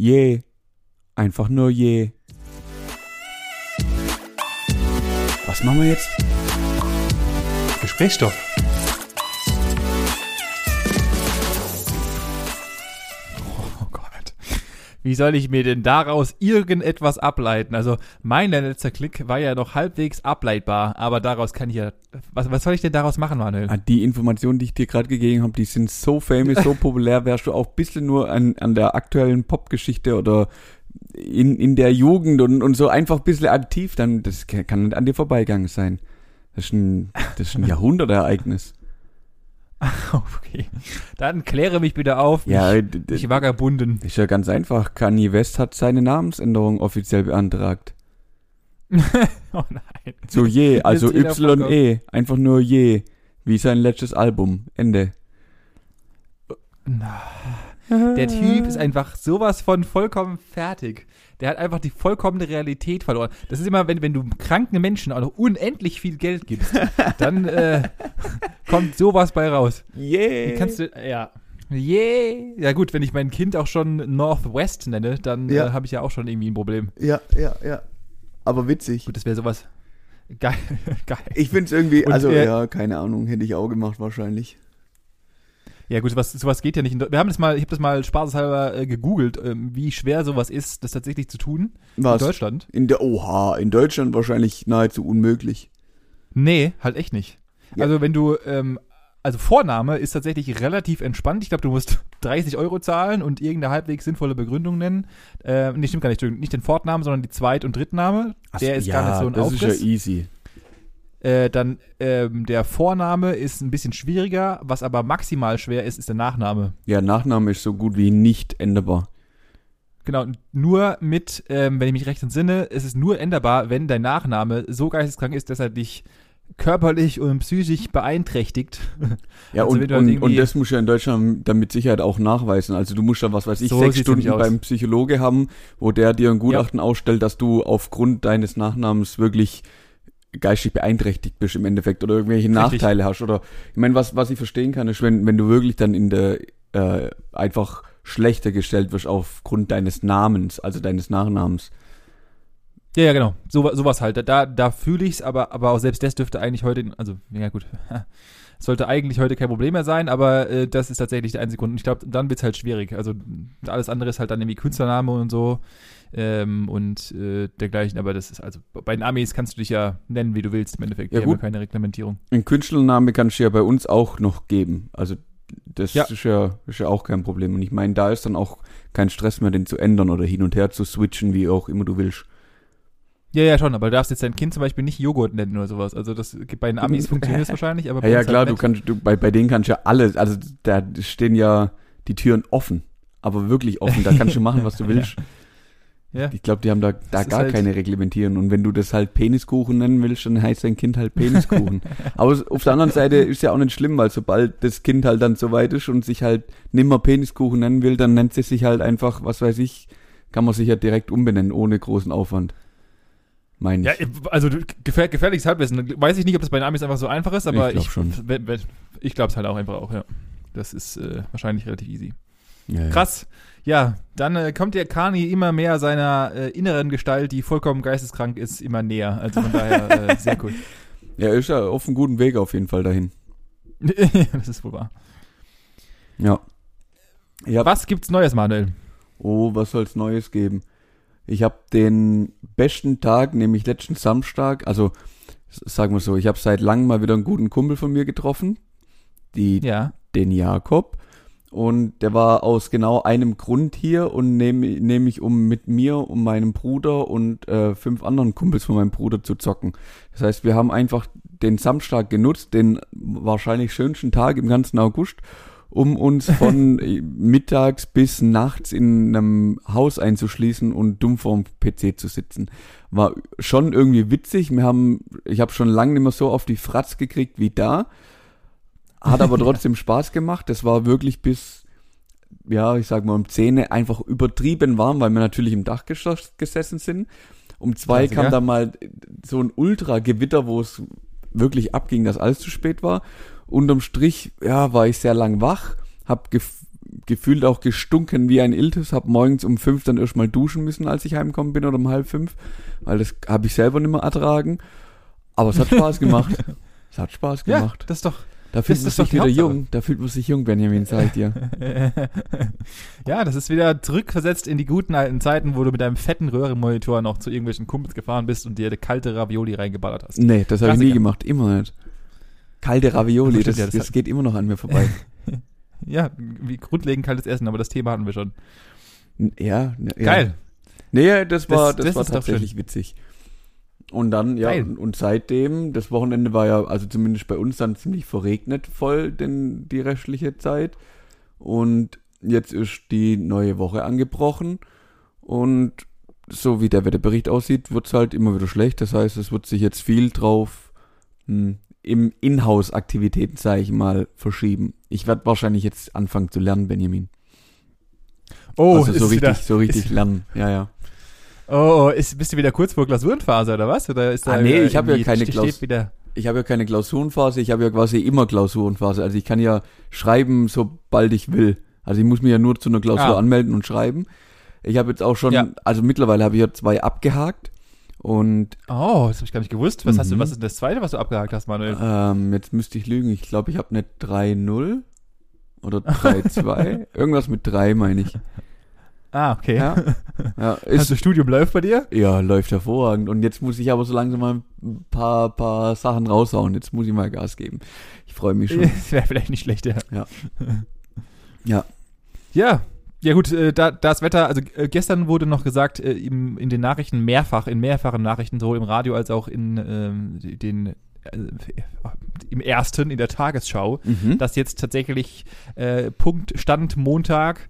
Je. Einfach nur je. Was machen wir jetzt? Gesprächsstoff. Wie soll ich mir denn daraus irgendetwas ableiten? Also mein letzter Klick war ja noch halbwegs ableitbar, aber daraus kann ich ja. Was, was soll ich denn daraus machen, Manuel? Ah, Die Informationen, die ich dir gerade gegeben habe, die sind so famous, so populär, wärst du auch ein bisschen nur an, an der aktuellen Popgeschichte oder in, in der Jugend und, und so einfach ein bisschen aktiv, dann das kann an dir vorbeigegangen sein. Das ist ein, das ist ein Jahrhundertereignis. Okay. Dann kläre mich bitte auf. Ja, d- mich vagabunden. ist ja ganz einfach. Kanye West hat seine Namensänderung offiziell beantragt. oh nein. So je, also Y-E, einfach nur je, wie sein letztes Album. Ende. Der Typ ist einfach sowas von vollkommen fertig. Der hat einfach die vollkommene Realität verloren. Das ist immer, wenn, wenn du kranken Menschen auch noch unendlich viel Geld gibst, dann äh, kommt sowas bei raus. Yeah. Wie kannst du, ja. Yeah. Ja gut, wenn ich mein Kind auch schon Northwest nenne, dann Ja. äh, habe ich ja auch schon irgendwie ein Problem. Ja, ja, ja. Aber witzig. Gut, das wäre sowas. Geil. Geil. Ich find's irgendwie, Und, also äh, ja, keine Ahnung, hätte ich auch gemacht wahrscheinlich. Ja gut, sowas, sowas geht ja nicht. Wir haben das mal, ich habe das mal spaßeshalber äh, gegoogelt, ähm, wie schwer sowas ist, das tatsächlich zu tun Was? in Deutschland. In der, oha, in Deutschland wahrscheinlich nahezu unmöglich. Nee, halt echt nicht. Ja. Also wenn du, ähm, also Vorname ist tatsächlich relativ entspannt. Ich glaube, du musst 30 Euro zahlen und irgendeine halbwegs sinnvolle Begründung nennen. Äh, nee, stimmt gar nicht. Nicht den Vornamen, sondern die Zweit- und Drittname. Der ist gar nicht so ein das Aufriss. ist ja easy. Äh, dann ähm, der Vorname ist ein bisschen schwieriger. Was aber maximal schwer ist, ist der Nachname. Ja, Nachname ist so gut wie nicht änderbar. Genau, nur mit, ähm, wenn ich mich recht entsinne, ist es nur änderbar, wenn dein Nachname so geisteskrank ist, dass er dich körperlich und psychisch beeinträchtigt. Ja, Also und, halt und, und das musst du ja in Deutschland dann mit Sicherheit auch nachweisen. Also du musst dann, was weiß ich, So sechs Stunden beim Psychologe haben, wo der dir ein Gutachten ausstellt, dass du aufgrund deines Nachnamens wirklich geistig beeinträchtigt bist im Endeffekt oder irgendwelche Richtig. Nachteile hast. Oder ich meine, was, was ich verstehen kann, ist, wenn, wenn du wirklich dann in der äh, einfach schlechter gestellt wirst aufgrund deines Namens, also deines Nachnamens. Ja, ja, genau. So, sowas halt. Da, da fühle ich's, aber, aber auch selbst das dürfte eigentlich heute, also, ja gut, sollte eigentlich heute kein Problem mehr sein, aber äh, das ist tatsächlich der einzige Grund. Und ich glaube, dann wird's halt schwierig. Also alles andere ist halt dann irgendwie Künstlername und so ähm, und äh, dergleichen, aber das ist, also bei den Amis kannst du dich ja nennen, wie du willst im Endeffekt. Ja, haben ja gut. keine Reglementierung. Ein Künstlername kannst du ja bei uns auch noch geben. Also das Ja. ist ja ist ja auch kein Problem. Und ich meine, da ist dann auch kein Stress mehr, den zu ändern oder hin und her zu switchen, wie auch immer du willst. Ja, ja, schon, aber du darfst jetzt dein Kind zum Beispiel nicht Joghurt nennen oder sowas. Also das bei den Amis funktioniert das wahrscheinlich, aber Ja, bei ja uns klar, halt du kannst, du, bei, bei denen kannst du ja alles, also da stehen ja die Türen offen. Aber wirklich offen, da kannst du machen, was du willst. Ja. Ich glaube, die haben da, da gar halt- keine Reglementierung. Und wenn du das halt Peniskuchen nennen willst, dann heißt dein Kind halt Peniskuchen. Aber auf der anderen Seite ist ja auch nicht schlimm, weil sobald das Kind halt dann so weit ist und sich halt nimmer Peniskuchen nennen will, dann nennt sie sich halt einfach, was weiß ich, kann man sich ja direkt umbenennen, ohne großen Aufwand. Mein Ja, also du- gefähr, gefährliches Halbwissen. Weiß ich nicht, ob das bei den Amis einfach so einfach ist, aber Ich glaub ich, ich glaube es halt auch einfach auch, ja. Das ist äh, wahrscheinlich relativ easy. Ja. Krass. Ja, dann äh, kommt der Kani immer mehr seiner äh, inneren Gestalt, die vollkommen geisteskrank ist, immer näher. Also von daher äh, sehr cool. Ja, ist ja auf einem guten Weg auf jeden Fall dahin. das ist wohl wahr. Ja. Ja, Was gibt's Neues, Manuel? Oh, was soll's Neues geben? Ich habe den besten Tag, nämlich letzten Samstag, also sagen wir so, ich habe seit langem mal wieder einen guten Kumpel von mir getroffen, die, Ja. den Jakob. Und der war aus genau einem Grund hier und nehme nämlich um mit mir und meinem Bruder und äh, fünf anderen Kumpels von meinem Bruder zu zocken. Das heißt, wir haben einfach den Samstag genutzt, den wahrscheinlich schönsten Tag im ganzen August, um uns von äh, mittags bis nachts in einem Haus einzuschließen und dumm vorm PC zu sitzen. War schon irgendwie witzig. Wir haben, ich habe schon lange nicht mehr so auf die Fratz gekriegt wie da. Hat aber trotzdem Spaß gemacht. Das war wirklich bis, ja, ich sag mal um 10 einfach übertrieben warm, weil wir natürlich im Dachgeschoss gesessen sind. Um zwei Klassiker. kam da mal so ein Ultra-Gewitter, wo es wirklich abging, dass alles zu spät war. Unterm Strich, ja, war ich sehr lang wach, hab gef gefühlt auch gestunken wie ein Iltis, hab morgens um fünf dann erstmal duschen müssen, als ich heimgekommen bin oder um halb fünf, weil das habe ich selber nicht mehr ertragen. Aber es hat Spaß gemacht. es hat Spaß gemacht. Ja, das ist doch. Da fühlt man sich wieder Hauptsache. jung. Da fühlt man sich jung, Benjamin, sag ich dir. ja, das ist wieder zurückversetzt in die guten alten Zeiten, wo du mit deinem fetten Röhrenmonitor noch zu irgendwelchen Kumpels gefahren bist und dir kalte Ravioli reingeballert hast. Nee, das habe ich nie gemacht, immer nicht. Kalte Ravioli, das, ja, das das geht immer noch an mir vorbei. Ja, wie grundlegend kaltes Essen, aber das Thema hatten wir schon. Ja, ja. Geil. Nee, das war, Das- das, das war tatsächlich witzig. Und dann, ja, Geil. und, seitdem, das Wochenende war ja, also zumindest bei uns dann ziemlich verregnet voll, denn die restliche Zeit. Und jetzt ist die neue Woche angebrochen. Und so wie der Wetterbericht aussieht, wird's halt immer wieder schlecht. Das heißt, es wird sich jetzt viel drauf hm, im Inhouse-Aktivitäten, sage ich mal, verschieben. Ich werde wahrscheinlich jetzt anfangen zu lernen, Benjamin. Oh, also so es richtig, wieder, so richtig lernen. Ja, ja. Oh, ist, bist du wieder kurz vor Klausurenphase oder was? Oder ist da Ah, nee, ich hab ja keine steht Klaus- wieder ich habe ja keine Klausurenphase, ich habe ja quasi immer Klausurenphase. Also ich kann ja schreiben, sobald ich will. Also ich muss mich ja nur zu einer Klausur Ah. anmelden und schreiben. Ich habe jetzt auch schon, Ja. also mittlerweile habe ich ja zwei abgehakt und Oh, das habe ich gar nicht gewusst. Was hast du, Mhm. was ist denn das zweite, was du abgehakt hast, Manuel? ähm, jetzt müsste ich lügen. Ich glaube, ich habe eine 3-0 oder 3-2. Irgendwas mit 3 meine ich. Ah, okay. Ja, ja, Also ist, Studium läuft bei dir? ja, läuft hervorragend. Und jetzt muss ich aber so langsam mal ein paar, paar Sachen raushauen. Jetzt muss ich mal Gas geben. Ich freue mich schon. Das wäre vielleicht nicht schlecht, ja. Ja. Ja. Ja. Ja gut, äh, da das Wetter, also äh, gestern wurde noch gesagt, äh, im, in den Nachrichten mehrfach, in mehrfachen Nachrichten, sowohl im Radio als auch in ähm, den im ersten, in der Tagesschau, Mhm. dass jetzt tatsächlich äh, Punkt Stand Montag,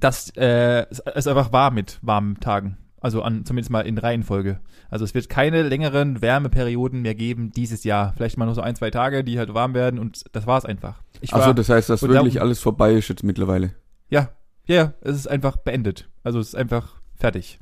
dass äh, es, einfach war mit warmen Tagen. Also an, zumindest mal in Reihenfolge. Also es wird keine längeren Wärmeperioden mehr geben dieses Jahr. Vielleicht mal nur so ein, zwei Tage, die halt warm werden und das war's einfach. Ich Achso, das heißt, dass wirklich darum- alles vorbei ist jetzt mittlerweile. ja, ja, ja, es ist einfach beendet. Also es ist einfach fertig.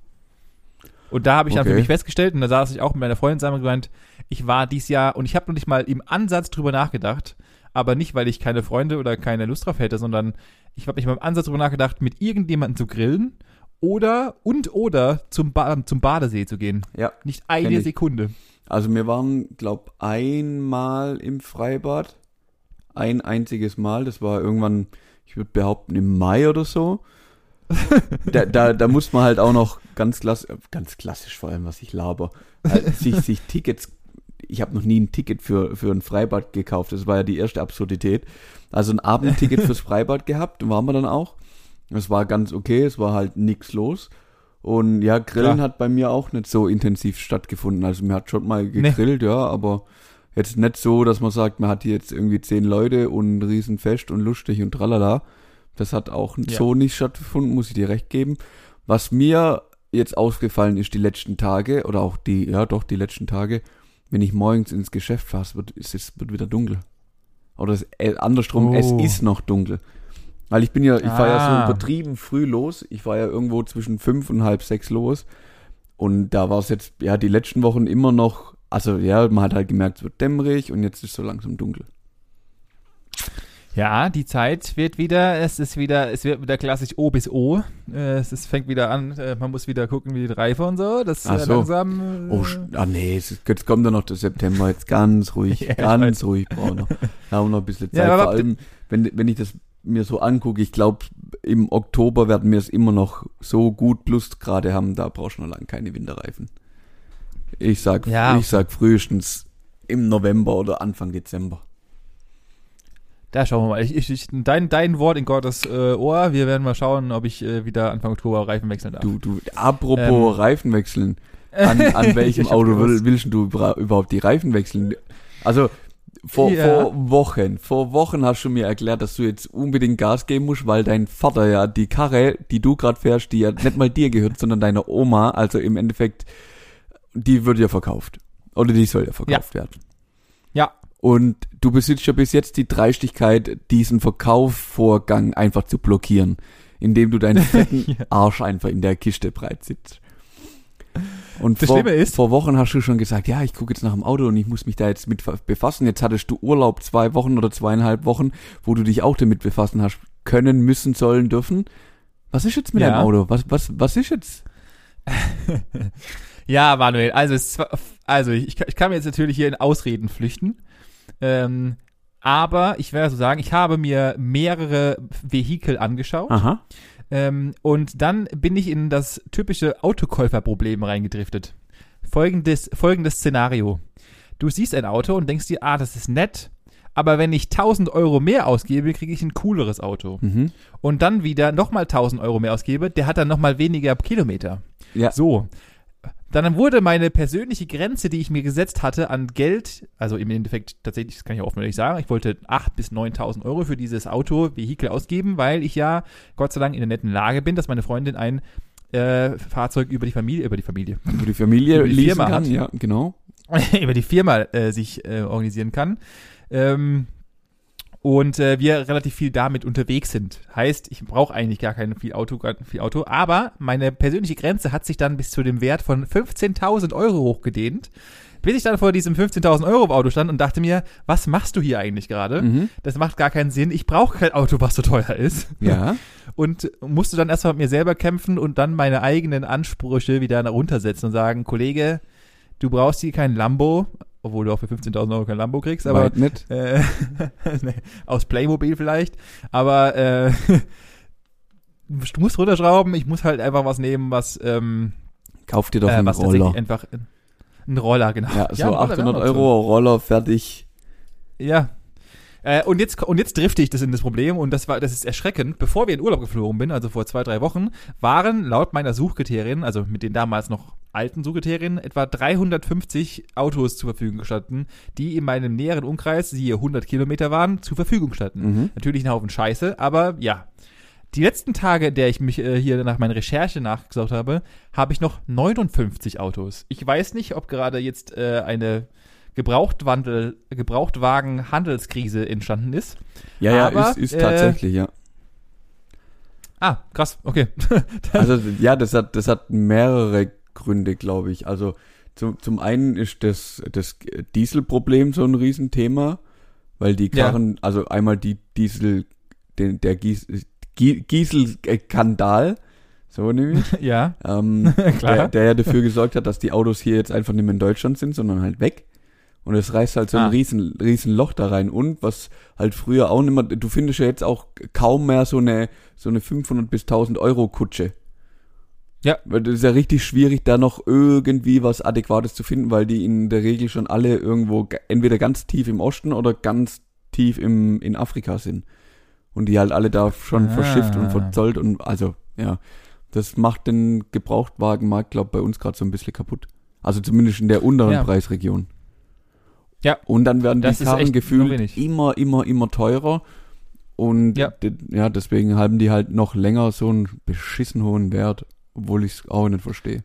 Und da habe ich dann für Okay. mich festgestellt, und da saß ich auch mit meiner Freundin zusammen und gemeint, ich war dies Jahr, und ich habe noch nicht mal im Ansatz drüber nachgedacht, aber nicht, weil ich keine Freunde oder keine Lust drauf hätte, sondern ich habe nicht mal im Ansatz drüber nachgedacht, mit irgendjemandem zu grillen oder und oder zum, ba zum Badesee zu gehen. Ja. Nicht eine. Sekunde. Also wir waren, glaub, einmal im Freibad. Ein einziges Mal. Das war irgendwann, ich würde behaupten, im Mai oder so. da, da, da muss man halt auch noch ganz klassisch, ganz klassisch vor allem, was ich laber, halt sich, sich Tickets, ich habe noch nie ein Ticket für, für ein Freibad gekauft, das war ja die erste Absurdität. Also ein Abendticket fürs Freibad gehabt, waren wir dann auch. Es war ganz okay, es war halt nix los. Und ja, Grillen Klar. hat bei mir auch nicht so intensiv stattgefunden. Also mir hat schon mal gegrillt, ja, aber jetzt nicht so, dass man sagt, man hat hier jetzt irgendwie zehn Leute und ein Riesenfest und lustig und tralala. Das hat auch Ja. so nicht stattgefunden, muss ich dir recht geben. Was mir jetzt aufgefallen ist die letzten Tage, oder auch die, ja doch, die letzten Tage, wenn ich morgens ins Geschäft fahre, es wird, es ist, wird wieder dunkel. Oder es, äh, andersrum, es Oh. ist noch dunkel. Weil ich bin ja, ich fahre ja Ah. so übertrieben früh los. Ich fahre ja irgendwo zwischen fünf und halb sechs los. Und da war es jetzt, ja, die letzten Wochen immer noch, also ja, man hat halt gemerkt, es wird dämmerig und jetzt ist so langsam dunkel. Ja, die Zeit wird wieder, es ist wieder, es wird wieder klassisch O bis O. Äh, es ist, fängt wieder an, äh, man muss wieder gucken, wie die Reife und so. Das Ach äh, so. langsam. Äh, Oh, sch- ah nee, ist, jetzt kommt ja noch der September, jetzt ganz ruhig, Ja, ganz ruhig brauchen wir noch. Da haben wir noch ein bisschen Ja, Zeit. aber Vor allem, wenn, wenn ich das mir so angucke, ich glaube, im Oktober werden wir es immer noch so gut Plusgrade haben, da brauchst du noch lange keine Winterreifen. Ich sag, Ja. ich sag frühestens im November oder Anfang Dezember. Da schauen wir mal. Ich, ich, ich, dein, dein Wort in Gottes äh, Ohr. Wir werden mal schauen, ob ich äh, wieder Anfang Oktober Reifen wechseln darf. Du, du, apropos Ähm. Reifen wechseln. An, an welchem Auto will, willst du überhaupt die Reifen wechseln? Also, vor, Ja. vor Wochen, vor Wochen hast du mir erklärt, dass du jetzt unbedingt Gas geben musst, weil dein Vater ja die Karre, die du gerade fährst, die ja nicht mal dir gehört, sondern deiner Oma, also im Endeffekt, die wird ja verkauft. Oder die soll ja verkauft werden. Und du besitzt ja bis jetzt die Dreistigkeit, diesen Verkaufsvorgang einfach zu blockieren, indem du deinen fetten Ja. Arsch einfach in der Kiste breit sitzt. Und Das vor, Schlimme ist- vor Wochen hast du schon gesagt, ja, ich gucke jetzt nach dem Auto und ich muss mich da jetzt mit befassen. Jetzt hattest du Urlaub zwei Wochen oder zweieinhalb Wochen, wo du dich auch damit befassen hast können, müssen, sollen, dürfen. Was ist jetzt mit Ja. deinem Auto? Was, was, was ist jetzt? Ja, Manuel, also, es, also ich, ich kann mir jetzt natürlich hier in Ausreden flüchten. Ähm, aber ich werde so sagen, ich habe mir mehrere Vehikel angeschaut. Aha. Ähm, und dann bin ich in das typische Autokäuferproblem reingedriftet. Folgendes, folgendes Szenario. Du siehst ein Auto und denkst dir, ah, das ist nett, aber wenn ich 1000 Euro mehr ausgebe, kriege ich ein cooleres Auto. Mhm. Und dann wieder nochmal 1000 Euro mehr ausgebe, der hat dann nochmal weniger Kilometer. Ja. So. Dann wurde meine persönliche Grenze, die ich mir gesetzt hatte an Geld, also im Endeffekt tatsächlich, das kann ich auch offen ehrlich sagen, ich wollte 8.000 bis 9.000 Euro für dieses Auto, Vehikel ausgeben, weil ich ja Gott sei Dank in der netten Lage bin, dass meine Freundin ein äh, Fahrzeug über die Familie, über die Familie, Wo die Familie Über die Firma kann. hat. Ja, genau. über die Firma äh, sich äh, organisieren kann. Ähm, und äh, wir relativ viel damit unterwegs sind. Heißt, ich brauche eigentlich gar kein viel Auto, gar viel Auto, aber meine persönliche Grenze hat sich dann bis zu dem Wert von 15.000 Euro hochgedehnt, bis ich dann vor diesem 15.000 Euro Auto stand und dachte mir, was machst du hier eigentlich gerade? Mhm. Das macht gar keinen Sinn. Ich brauche kein Auto, was so teuer ist. Ja. Und musste dann erstmal mit mir selber kämpfen und dann meine eigenen Ansprüche wieder runtersetzen und sagen, Kollege, du brauchst hier kein Lambo, obwohl du auch für 15.000 Euro kein Lambo kriegst, aber Weit nicht. äh, nee, aus Playmobil vielleicht, aber äh, du musst runterschrauben, ich muss halt einfach was nehmen, was, ähm, Kauf dir doch äh, einen Roller. einfach, ein Roller, genau. Ja, so ein Roller wäre 800 auch eine Option. Euro Roller fertig. Ja. Äh, und jetzt und jetzt drifte ich das in das Problem und das war das ist erschreckend. Bevor wir in Urlaub geflogen bin, also vor zwei drei Wochen, waren laut meiner Suchkriterien, also mit den damals noch alten Suchkriterien, etwa 350 Autos zur Verfügung gestanden, die in meinem näheren Umkreis, siehe 100 Kilometer waren, zur Verfügung standen. Mhm. Natürlich ein Haufen Scheiße, aber ja. Die letzten Tage, in der ich mich äh, hier nach meiner Recherche nachgesucht habe, habe ich noch 59 Autos. Ich weiß nicht, ob gerade jetzt äh, eine Gebrauchtwandel, Gebrauchtwagen-Handelskrise entstanden ist. Ja, ja, Aber, ist, ist äh, tatsächlich, ja. Ah, krass, okay. Also ja, das hat, das hat mehrere Gründe, glaube ich. Also zum, zum einen ist das, das Dieselproblem so ein Riesenthema, weil die Ja. Karren, also einmal die Diesel, den, der Gies, Gie- Gieselskandal, so nämlich, ja, ähm, Klar. der, der ja dafür gesorgt hat, dass die Autos hier jetzt einfach nicht mehr in Deutschland sind, sondern halt weg. Und es reißt halt so ein Ah. riesen, riesen Loch da rein. Und was halt früher auch nicht mehr, du findest ja jetzt auch kaum mehr so eine, so eine 500 bis 1000 Euro Kutsche. Ja. Weil das ist ja richtig schwierig, da noch irgendwie was Adäquates zu finden, weil die in der Regel schon alle irgendwo entweder ganz tief im Osten oder ganz tief im, in Afrika sind. Und die halt alle da schon Ah. verschifft und verzollt und also, ja. Das macht den Gebrauchtwagenmarkt, glaube bei uns gerade so ein bisschen kaputt. Also zumindest in der unteren Ja. Preisregion. Ja. Und dann werden Das die ist nur gefühlt immer, immer, immer teurer. Und Ja. ja, deswegen haben die halt noch länger so einen beschissen hohen Wert, obwohl ich es auch nicht verstehe.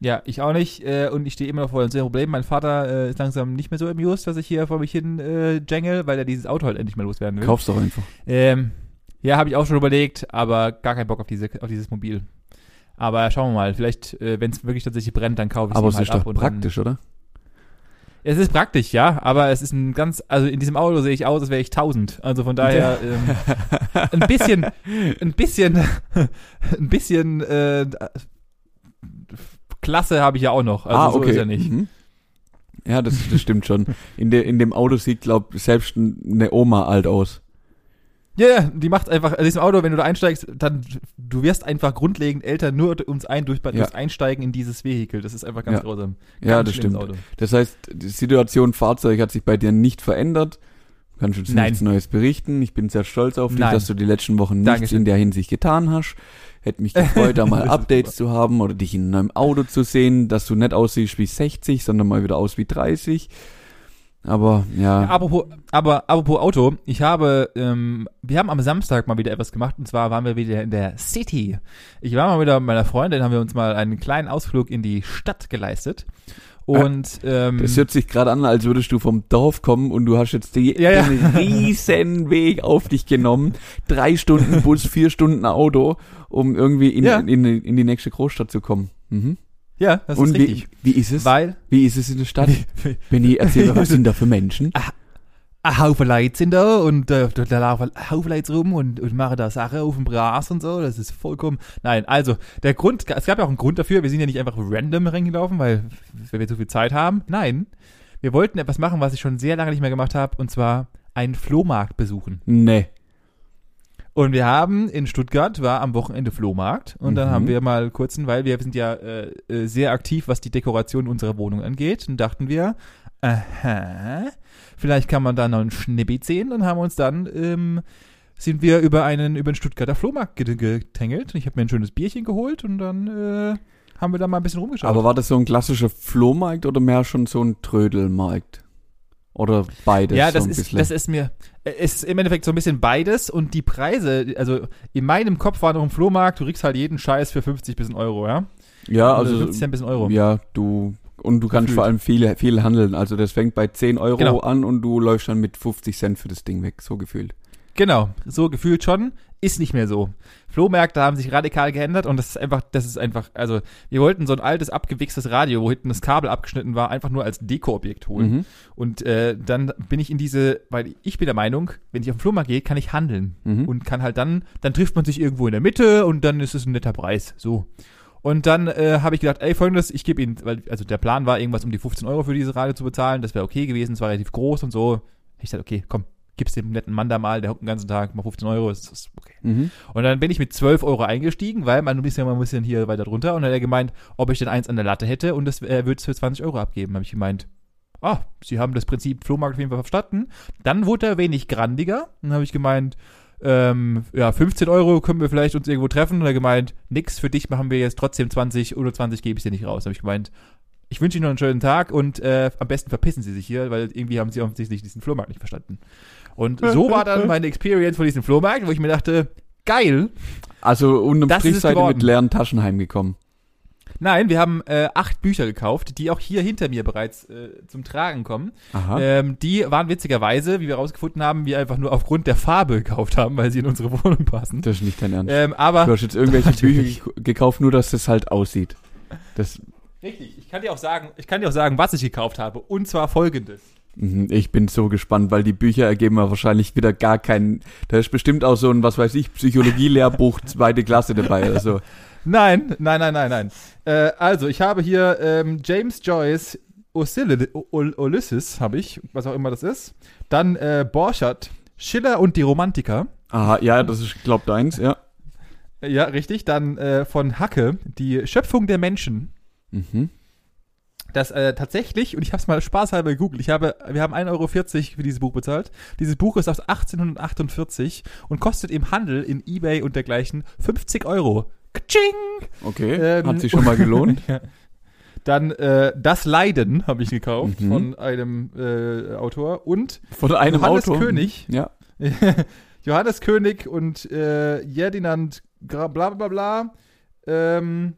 ja, ich auch nicht. Äh, und ich stehe immer noch vor einem Problem. Mein Vater äh, ist langsam nicht mehr so amused, dass ich hier vor mich hin äh, jangle, weil er dieses Auto halt endlich mal loswerden will. Kauf's doch einfach. Ähm, ja, habe ich auch schon überlegt, aber gar keinen Bock auf, diese, auf dieses Mobil. Aber schauen wir mal, vielleicht, äh, wenn es wirklich tatsächlich brennt, dann kaufe ich Aber es halt ist ab. doch und praktisch, oder? Es ist praktisch, ja, aber es ist ein ganz, also in diesem Auto sehe ich aus, als wäre ich 1000. Also von daher ähm, ein bisschen, ein bisschen, ein bisschen äh, Klasse habe ich ja auch noch. Also ah, so okay. ist ja nicht. Mhm. Ja, das, das stimmt schon. In, der, in dem Auto sieht, glaub selbst eine Oma alt aus. Ja, ja, die macht einfach, in diesem Auto, wenn du da einsteigst, dann, du wirst einfach grundlegend älter, nur uns ein, durch, Ja. durchs Einsteigen in dieses Vehikel. Das ist einfach ganz Ja. grausam. Ja, Ganz das schlimmes stimmt. Auto. Das heißt, die Situation Fahrzeug hat sich bei dir nicht verändert. Du kannst uns Nein. nichts Neues berichten. Ich bin sehr stolz auf dich, Nein. dass du die letzten Wochen nichts Dankeschön. in der Hinsicht getan hast. Hätte mich gefreut, da mal Das Updates zu haben oder dich in einem Auto zu sehen, dass du nicht aussiehst wie 60, sondern mal wieder aus wie 30. Aber ja, Ja, apropos, aber apropos Auto, ich habe, ähm, wir haben am Samstag mal wieder etwas gemacht und zwar waren wir wieder in der City. Ich war mal wieder mit meiner Freundin, haben wir uns mal einen kleinen Ausflug in die Stadt geleistet. Und ähm, das hört sich gerade an, als würdest du vom Dorf kommen und du hast jetzt die, Ja, ja. den riesen Weg auf dich genommen. Drei Stunden Bus, vier Stunden Auto, um irgendwie in, Ja. in, in die nächste Großstadt zu kommen. Mhm. Ja, das und ist wie, richtig. wie ist es? Weil, Wie ist es in der Stadt? Benny, erzähl mir, was sind da für Menschen? ein Haufen Leute sind da und äh, da, laufen Haufen Leute rum und, und machen da Sachen auf dem Gras und so. Das ist vollkommen. Nein, also der Grund, es gab ja auch einen Grund dafür. Wir sind ja nicht einfach random reingelaufen, weil, weil wir zu viel Zeit haben. Nein, wir wollten etwas machen, was ich schon sehr lange nicht mehr gemacht habe, und zwar einen Flohmarkt besuchen. Nee. Und wir haben in Stuttgart war am Wochenende Flohmarkt und dann Mhm. haben wir mal kurzen, weil wir sind ja äh, äh, sehr aktiv, was die Dekoration unserer Wohnung angeht, und dachten wir, aha, vielleicht kann man da noch einen Schnippi sehen und haben uns dann ähm, sind wir über einen über den Stuttgarter Flohmarkt get- getängelt. Und Ich habe mir ein schönes Bierchen geholt und dann äh, haben wir da mal ein bisschen rumgeschaut. Aber war das so ein klassischer Flohmarkt oder mehr schon so ein Trödelmarkt? Oder beides ja, so das ein ist, das ist mir, es ist im Endeffekt so ein bisschen beides und die Preise, also in meinem Kopf war noch ein Flohmarkt, du kriegst halt jeden Scheiß für 50 bis ein Euro, ja? ja, also 50 Cent bis ein Euro. Ja, du und du kannst Gefühlt. vor allem viel, viel handeln. Also das fängt bei 10 Euro Genau. an und du läufst dann mit 50 Cent für das Ding weg, so gefühlt. Genau, so gefühlt schon, ist nicht mehr so. Flohmärkte haben sich radikal geändert und das ist einfach, das ist einfach, also wir wollten so ein altes, abgewichstes Radio, wo hinten das Kabel abgeschnitten war, einfach nur als Dekoobjekt holen. Mhm. Und äh, dann bin ich in diese, weil ich bin der Meinung, wenn ich auf den Flohmarkt gehe, kann ich handeln. Mhm. und kann halt dann, dann trifft man sich irgendwo in der Mitte und dann ist es ein netter Preis. So. Und dann äh, habe ich gedacht, ey, folgendes, ich gebe Ihnen, weil, also der Plan war, irgendwas um die 15 Euro für diese Radio zu bezahlen, das wäre okay gewesen, es war relativ groß und so. Ich dachte, okay, komm, gib's dem netten Mann da mal, der hockt den ganzen Tag, mal 15 Euro, ist das okay. Mhm. Und dann bin ich mit 12 Euro eingestiegen, weil man ist ja mal ein bisschen hier weiter drunter. Und dann hat er gemeint, ob ich denn eins an der Latte hätte und das, er würde es für 20 Euro abgeben. Habe ich gemeint, ah, Sie haben das Prinzip Flohmarkt auf jeden Fall verstanden. Dann wurde er wenig grandiger. Dann habe ich gemeint, ähm, ja, 15 Euro können wir vielleicht uns irgendwo treffen. Und er gemeint, nix, für dich machen wir jetzt trotzdem 20 oder 20 gebe ich dir nicht raus. Habe ich gemeint, ich wünsche Ihnen noch einen schönen Tag und äh, am besten verpissen Sie sich hier, weil irgendwie haben Sie offensichtlich diesen Flohmarkt nicht verstanden. Und so war dann meine Experience von diesem Flohmarkt, wo ich mir dachte, geil, Also unterm Das Strich seid ihr mit leeren Taschen heimgekommen. Nein, wir haben äh, acht Bücher gekauft, die auch hier hinter mir bereits äh, zum Tragen kommen. Aha. Ähm, die waren witzigerweise, wie wir rausgefunden haben, wir einfach nur aufgrund der Farbe gekauft haben, weil sie in unsere Wohnung passen. das ist nicht dein Ernst. Ähm, du aber hast jetzt irgendwelche Bücher gekauft, nur dass das halt aussieht. Das, richtig, ich kann dir auch sagen, ich kann dir auch sagen, was ich gekauft habe. Und zwar folgendes. Mhm, ich bin so gespannt, weil die Bücher ergeben ja wahrscheinlich wieder gar keinen. Da ist bestimmt auch so ein, was weiß ich, Psychologie-Lehrbuch zweite Klasse dabei oder so. Nein, nein, nein, nein, nein. Äh, also, ich habe hier ähm, James Joyce Ulysses, habe ich, was auch immer das ist. Dann äh, Borchardt, Schiller und die Romantiker. Aha, ja, das ist, glaub deins, ja. Ja, richtig. Dann äh, von Hacke, die Schöpfung der Menschen. Mhm. Das äh, tatsächlich, und ich habe es mal spaßhalber gegoogelt, ich habe, wir haben 1,40 Euro für dieses Buch bezahlt. Dieses Buch ist aus 1848 und kostet im Handel in Ebay und dergleichen 50 Euro. Kaching! Okay, Ähm, hat sich schon mal gelohnt. Ja. Dann äh, Das Leiden habe ich gekauft Mhm. von einem äh, Autor und Von einem Johannes Auto. König. Ja. Johannes König und äh, Ferdinand bla bla bla. Ähm,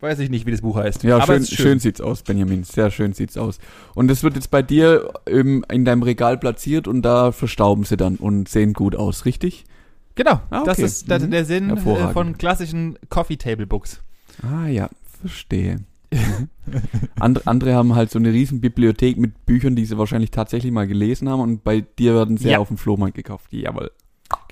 weiß ich nicht, wie das Buch heißt. Ja, Aber schön, ist schön. sieht's aus, Benjamin. Sehr schön sieht's aus. Und das wird jetzt bei dir ähm, in deinem Regal platziert und da verstauben sie dann und sehen gut aus, richtig? Genau, Ah, das okay. ist das, Mhm. der Sinn äh, von klassischen Coffee Table Books. Ah ja, verstehe. Mhm. andere, andere haben halt so eine riesen Bibliothek mit Büchern, die sie wahrscheinlich tatsächlich mal gelesen haben und bei dir werden sie Ja. auf dem Flohmarkt gekauft. Jawohl.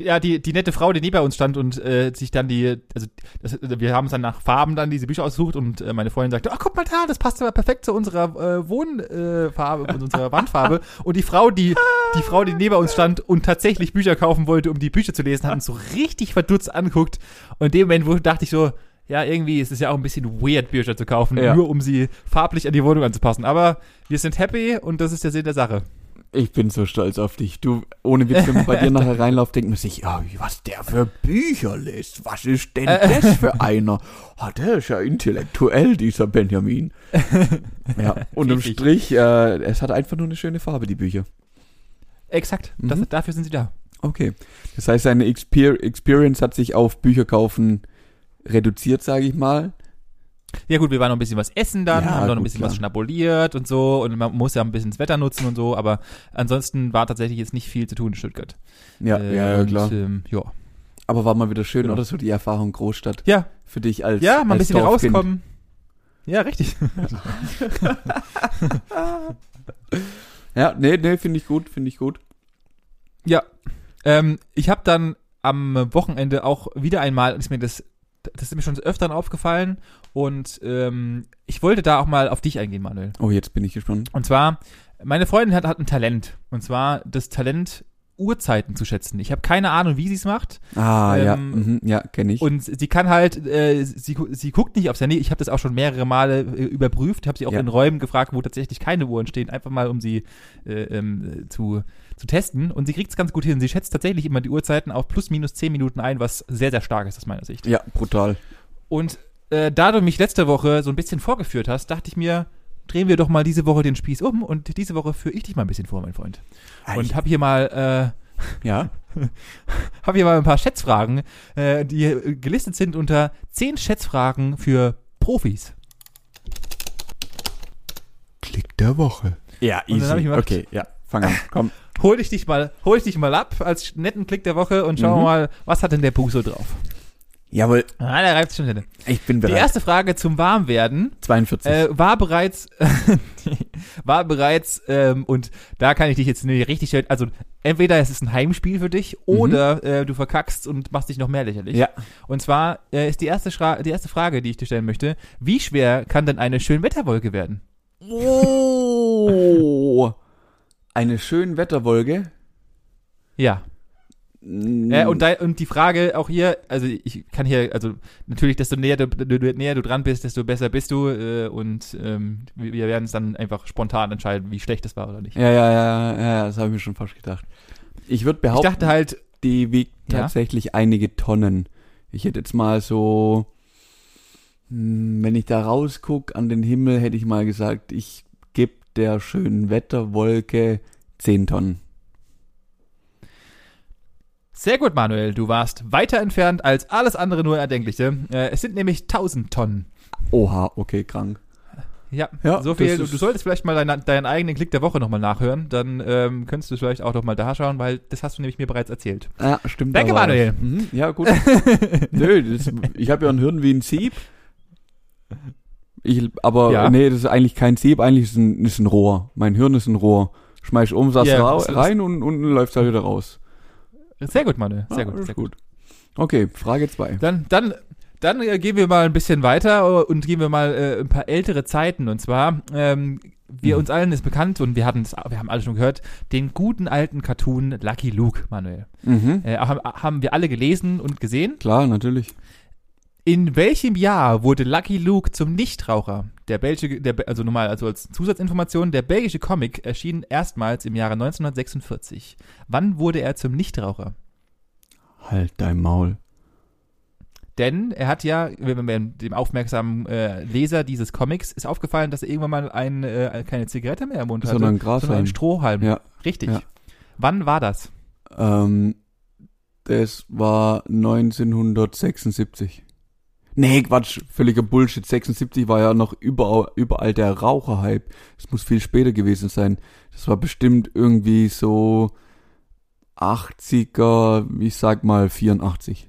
Ja, die, die nette Frau, die neben uns stand und äh, sich dann die, also das, wir haben es dann nach Farben dann diese Bücher ausgesucht und äh, meine Freundin sagte, ach guck mal da, das passt aber perfekt zu unserer äh, Wohnfarbe, äh, und unserer Wandfarbe. Und die Frau, die, die Frau, die neben uns stand und tatsächlich Bücher kaufen wollte, um die Bücher zu lesen, hat uns so richtig verdutzt angeguckt. Und in dem Moment wo, dachte ich so, ja, irgendwie ist es ja auch ein bisschen weird, Bücher zu kaufen, Ja. nur um sie farblich an die Wohnung anzupassen. Aber wir sind happy und das ist der Sinn der Sache. Ich bin so stolz auf dich. Du, ohne Witz, wenn man bei dir nachher reinläuft, denkt man sich, ja, was der für Bücher liest. Was ist denn Äh. das für einer? Ah, der ist ja intellektuell, dieser Benjamin. Ja, unterm. Strich, äh, es hat einfach nur eine schöne Farbe, die Bücher. Exakt, das, Mhm. dafür sind sie da. Okay. Das heißt, seine Exper Experience hat sich auf Bücher kaufen reduziert, sage ich mal. Ja gut, wir waren noch ein bisschen was essen dann, Ja, haben noch ein bisschen klar. was schnabuliert und so und man muss ja ein bisschen das Wetter nutzen und so, aber ansonsten war tatsächlich jetzt nicht viel zu tun in Stuttgart. Ja, Äh, ja, ja, und, klar. Ähm, ja. Aber war mal wieder schön, Genau. oder so die Erfahrung Großstadt ja, für dich als ja, mal ein als bisschen Dorfkind. rauskommen. Ja, richtig. Ja, nee, nee, finde ich gut, finde ich gut. Ja. Ähm, ich habe dann am Wochenende auch wieder einmal, ist mir das, das ist mir schon öfter aufgefallen und ähm, ich wollte da auch mal auf dich eingehen, Manuel. Oh, jetzt bin ich gespannt. Und zwar, meine Freundin hat, hat ein Talent. Und zwar das Talent, Uhrzeiten zu schätzen. Ich habe keine Ahnung, wie sie es macht. Ah, ja, Ähm, mhm, ja, kenne ich. Und sie kann halt, äh, sie, sie guckt nicht aufs Handy. Ich habe das auch schon mehrere Male äh, überprüft. Habe sie auch Ja. in Räumen gefragt, wo tatsächlich keine Uhren stehen, einfach mal, um sie äh, ähm, zu, zu testen. Und sie kriegt es ganz gut hin. Sie schätzt tatsächlich immer die Uhrzeiten auf plus minus 10 Minuten ein, was sehr, sehr stark ist aus meiner Sicht. ja, brutal. Und äh, da du mich letzte Woche so ein bisschen vorgeführt hast, dachte ich mir, drehen wir doch mal diese Woche den Spieß um und diese Woche führe ich dich mal ein bisschen vor, mein Freund. Und habe hier mal äh, ja, habe hier mal ein paar Schätzfragen, äh, die gelistet sind unter 10 Schätzfragen für Profis. Klick der Woche. Ja, Und dann hab ich gemacht- okay, ja, fang an, komm. Hol dich dich mal, hol ich dich mal ab als netten Klick der Woche und schau Mhm. mal, was hat denn der Buch so drauf? Jawohl, Ah, der reibt schon hin. ich bin Die bereit. erste Frage zum Warmwerden 42. äh, war bereits, war bereits, ähm, und da kann ich dich jetzt nicht richtig, also entweder es ist ein Heimspiel für dich oder äh, du verkackst und machst dich noch mehr lächerlich. ja, Und zwar äh, ist die erste, Schra die erste Frage, die ich dir stellen möchte, wie schwer kann denn eine Schönwetterwolke werden? Oh, eine schöne Wetterwolke. Ja. Mm, Äh, und, da, und die Frage auch hier, also ich kann hier, also natürlich, desto näher du, du, näher du dran bist, desto besser bist du äh, und ähm, wir werden es dann einfach spontan entscheiden, wie schlecht es war oder nicht. ja, ja, ja, ja, das habe ich mir schon fast gedacht. Ich würde Ich behaupten, dachte halt, die wiegt Ja? tatsächlich einige Tonnen. Ich hätte jetzt mal so, hm, wenn ich da rausguck an den Himmel, hätte ich mal gesagt, ich gebe der schönen Wetterwolke 10 Tonnen. Sehr gut, Manuel, du warst weiter entfernt als alles andere nur Erdenkliche. Äh, es sind nämlich 1000 Tonnen. Oha, okay, krank. Ja, Ja, so viel. Du, solltest vielleicht mal deinen, deinen eigenen Klick der Woche nochmal nachhören. Dann ähm, könntest du vielleicht auch noch mal da schauen, weil das hast du nämlich mir bereits erzählt. Ja, stimmt. Danke, Manuel. Mhm, ja, gut. Nö, das, ich habe ja ein Hirn wie ein Sieb. Ich, aber Ja. nee, das ist eigentlich kein Sieb, eigentlich ist ein, ist ein Rohr. Mein Hirn ist ein Rohr. Schmeiß um, das ist- rein und unten läuft halt wieder raus. Sehr gut, Manuel. Sehr Ja, gut, sehr gut. Okay, Frage 2. Dann, dann, dann äh, gehen wir mal ein bisschen weiter äh, und gehen wir mal äh, ein paar ältere Zeiten. Und zwar, ähm, wir Mhm. uns allen ist bekannt und wir hatten es, wir haben alle schon gehört, den guten alten Cartoon Lucky Luke, Manuel. Mhm. Äh, haben, haben wir alle gelesen und gesehen. Klar, natürlich. In welchem Jahr wurde Lucky Luke zum Nichtraucher? Der belgische, der, also normal, also als Zusatzinformation, der belgische Comic erschien erstmals im Jahre 1946. Wann wurde er zum Nichtraucher? Halt dein Maul. Denn er hat ja, wenn man dem aufmerksamen äh, Leser dieses Comics ist aufgefallen, dass er irgendwann mal ein, äh, keine Zigarette mehr im Mund hatte, Sondern Grashalm. sondern einen Strohhalm. Ja, Richtig. ja. Wann war das? ähm, das war 1976. Nee, Quatsch, völliger Bullshit. 76 war ja noch überall, überall der Raucherhype. Das muss viel später gewesen sein. Das war bestimmt irgendwie so 80er, ich sag mal 84.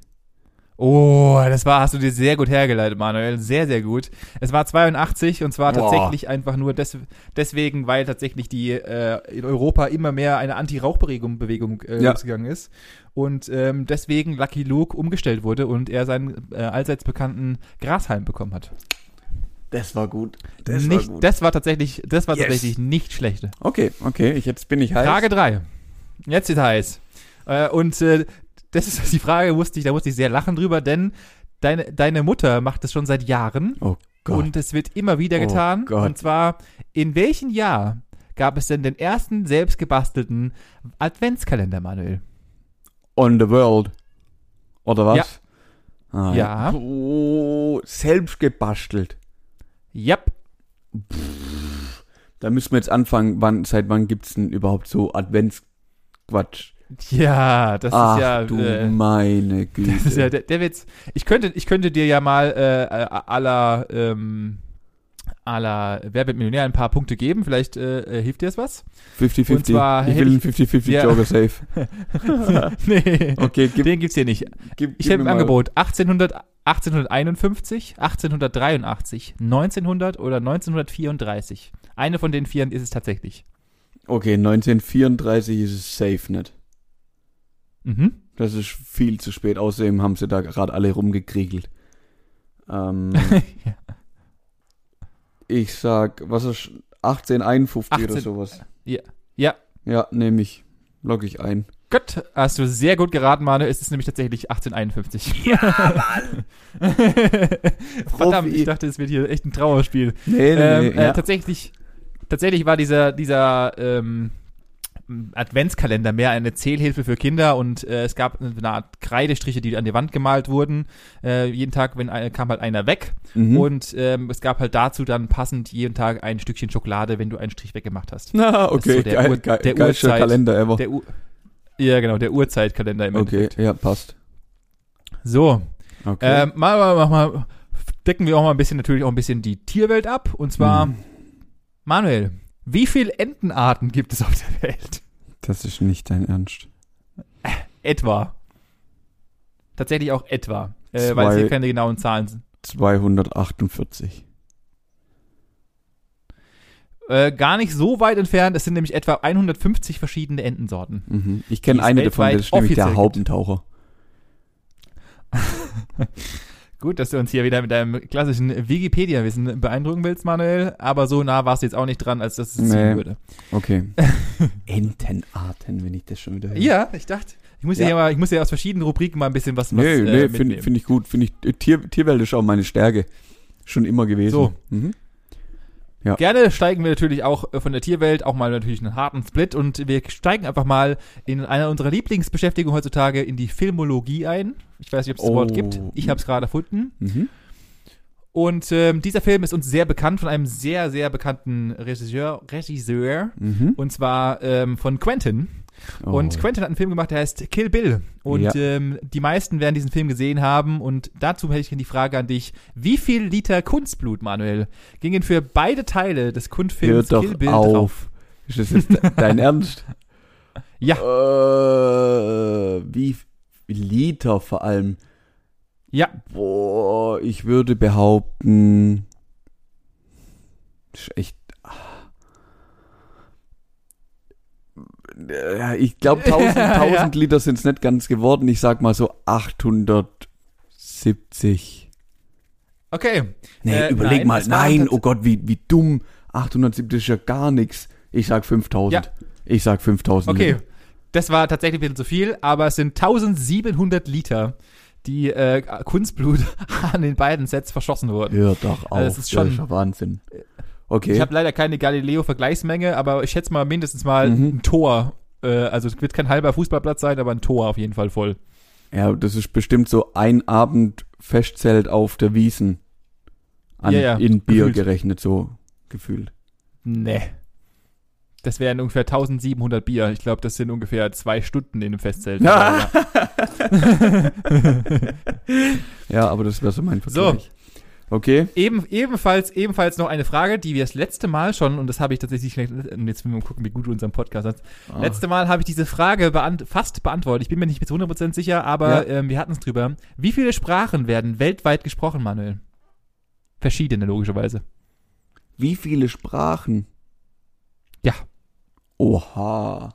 Oh, das war, hast du dir sehr gut hergeleitet, Manuel. Sehr, sehr gut. Es war 82 und zwar Boah. tatsächlich einfach nur des, deswegen, weil tatsächlich die äh, in Europa immer mehr eine Anti-Rauchbewegung Bewegung, äh, Ja. losgegangen ist. Und ähm, deswegen Lucky Luke umgestellt wurde und er seinen äh, allseits bekannten Grashalm bekommen hat. Das war gut. nicht, Das war tatsächlich, das war Yes. tatsächlich nicht schlecht. Okay, okay, ich, jetzt bin ich heiß. Frage 3. Jetzt ist heiß. Äh, und äh, das ist die Frage, musste ich, da musste ich sehr lachen drüber, denn deine, deine Mutter macht es schon seit Jahren Oh Gott. und es wird immer wieder Oh getan. Gott. Und zwar, in welchem Jahr gab es denn den ersten selbst gebastelten Adventskalender, Manuel? On the World. Oder was? Ja. Ah, Ja. Oh, selbst gebastelt. Yep. Da müssen wir jetzt anfangen, wann, seit wann gibt's denn überhaupt so Adventsquatsch? Ja, das Ach ist ja. du äh, meine Güte. das ist ja der, der Witz. Ich könnte, ich könnte dir ja mal äh, à la, ähm, la Wer wird Millionär ein paar Punkte geben. Vielleicht äh, äh, hilft dir das was? 50-50. Und zwar ich will einen ich- 50-50 Ja. Jogger safe. nee. Okay, gib, Den gibt's hier nicht. gib, Ich mir im Angebot 1800, 1851, 1883, 1900 oder 1934. Eine von den vieren ist es tatsächlich. Okay, 1934 ist es safe nicht. Mhm. Das ist viel zu spät. Außerdem haben sie da gerade alle rumgekriegelt. Ähm, ja. ich sag, was ist 1851 oder 18 sowas? Ja. Ja. Ja, nehme ich. Log ich ein. Gut, hast du sehr gut geraten, Manu. Es ist nämlich tatsächlich 1851. Ja, Mann! Verdammt, ich dachte, es wird hier echt ein Trauerspiel. Nee, nee, ähm, nee. äh, ja. tatsächlich, tatsächlich war dieser, dieser ähm, Adventskalender mehr eine Zählhilfe für Kinder und äh, es gab eine Art Kreidestriche, die an die Wand gemalt wurden. Äh, jeden Tag wenn, kam halt einer weg Mhm. und ähm, es gab halt dazu dann passend jeden Tag ein Stückchen Schokolade, wenn du einen Strich weggemacht hast. Na, ist okay, so der geil, Ur- geil, der geilster Uhrzeit- Kalender ever. Der U ja, genau, der Uhrzeitkalender im okay, Endeffekt. ja, passt. So, Okay. ähm, mal, mal, mal, mal, decken wir auch mal ein bisschen, natürlich auch ein bisschen die Tierwelt ab. Und zwar, Mhm. Manuel, wie viele Entenarten gibt es auf der Welt? das ist nicht dein Ernst. Etwa. Tatsächlich auch etwa. Äh, weil es Zwei- hier keine genauen Zahlen sind. 248. Äh, gar nicht so weit entfernt. Es sind nämlich etwa 150 verschiedene Entensorten. Mhm. Ich kenne eine davon, das ist nämlich der. Haubentaucher. Gut, dass du uns hier wieder mit deinem klassischen Wikipedia-Wissen beeindrucken willst, Manuel. Aber so nah warst du jetzt auch nicht dran, als dass es Nee. würde. Okay. Entenarten, wenn ich das schon wieder höre. Ja, ich dachte, ich muss ja, Ja. hier mal, ich muss ja aus verschiedenen Rubriken mal ein bisschen was, was Nee, äh, nee, finde mitnehmen. find ich gut. Finde ich, Tier, Tierwelt ist auch meine Stärke. Schon immer gewesen. So. Mhm. Gerne steigen wir natürlich auch äh, von der Tierwelt auch mal natürlich einen harten Split und wir steigen einfach mal in einer unserer Lieblingsbeschäftigungen heutzutage in die Filmologie ein. Ich weiß nicht, ob es das Oh. Wort gibt. Ich habe es gerade erfunden. Mhm. Und ähm, dieser Film ist uns sehr bekannt von einem sehr, sehr bekannten Regisseur, Regisseur Mhm. und zwar ähm, von Quentin. Oh. Und Quentin hat einen Film gemacht, der heißt Kill Bill. Und Ja. ähm, die meisten werden diesen Film gesehen haben. Und dazu hätte ich die Frage an dich: Wie viel Liter Kunstblut, Manuel, gingen für beide Teile des Hör Kunstfilms doch Kill Bill auf. drauf? Ist das jetzt de- dein Ernst? Ja. Äh, wie Liter vor allem? Ja, Boah, ich würde behaupten. Das ist echt. Ja, ich glaube 1000, Ja. 1000 Liter sind es nicht ganz geworden. Ich sag mal so 870. okay. Nee, Äh, überleg nein, mal. Nein, oh Gott, wie, wie dumm. 870 ist ja gar nichts. Ich sag 5000. Ja. Ich sag 5000. Okay. Liter. Das war tatsächlich wieder zu viel, aber es sind 1700 Liter, die äh, Kunstblut an den beiden Sets verschossen wurden. Hör doch auf. Also es ist schon- ja Wahnsinn. Okay. Ich habe leider keine Galileo-Vergleichsmenge, aber ich schätze mal mindestens mal Mhm. ein Tor. Äh, also es wird kein halber Fußballplatz sein, aber ein Tor auf jeden Fall voll. Ja, das ist bestimmt so ein Abend Festzelt auf der Wiesen. An, Ja, ja, in Bier gefühlt. gerechnet, so gefühlt. Nee. Das wären ungefähr 1700 Bier. Ich glaube, das sind ungefähr zwei Stunden in einem Festzelt. Ja. Aber Ja, aber das wäre so mein So. Okay. Eben, ebenfalls, ebenfalls noch eine Frage, die wir das letzte Mal schon, und das habe ich tatsächlich, jetzt müssen wir mal gucken, wie gut du unseren Podcast hast. Ah. Letzte Mal habe ich diese Frage beant fast beantwortet. Ich bin mir nicht bis 100% sicher, aber ähm, wir hatten es drüber. Wie viele Sprachen werden weltweit gesprochen, Manuel? Verschiedene, logischerweise. Wie viele Sprachen? Ja. Oha.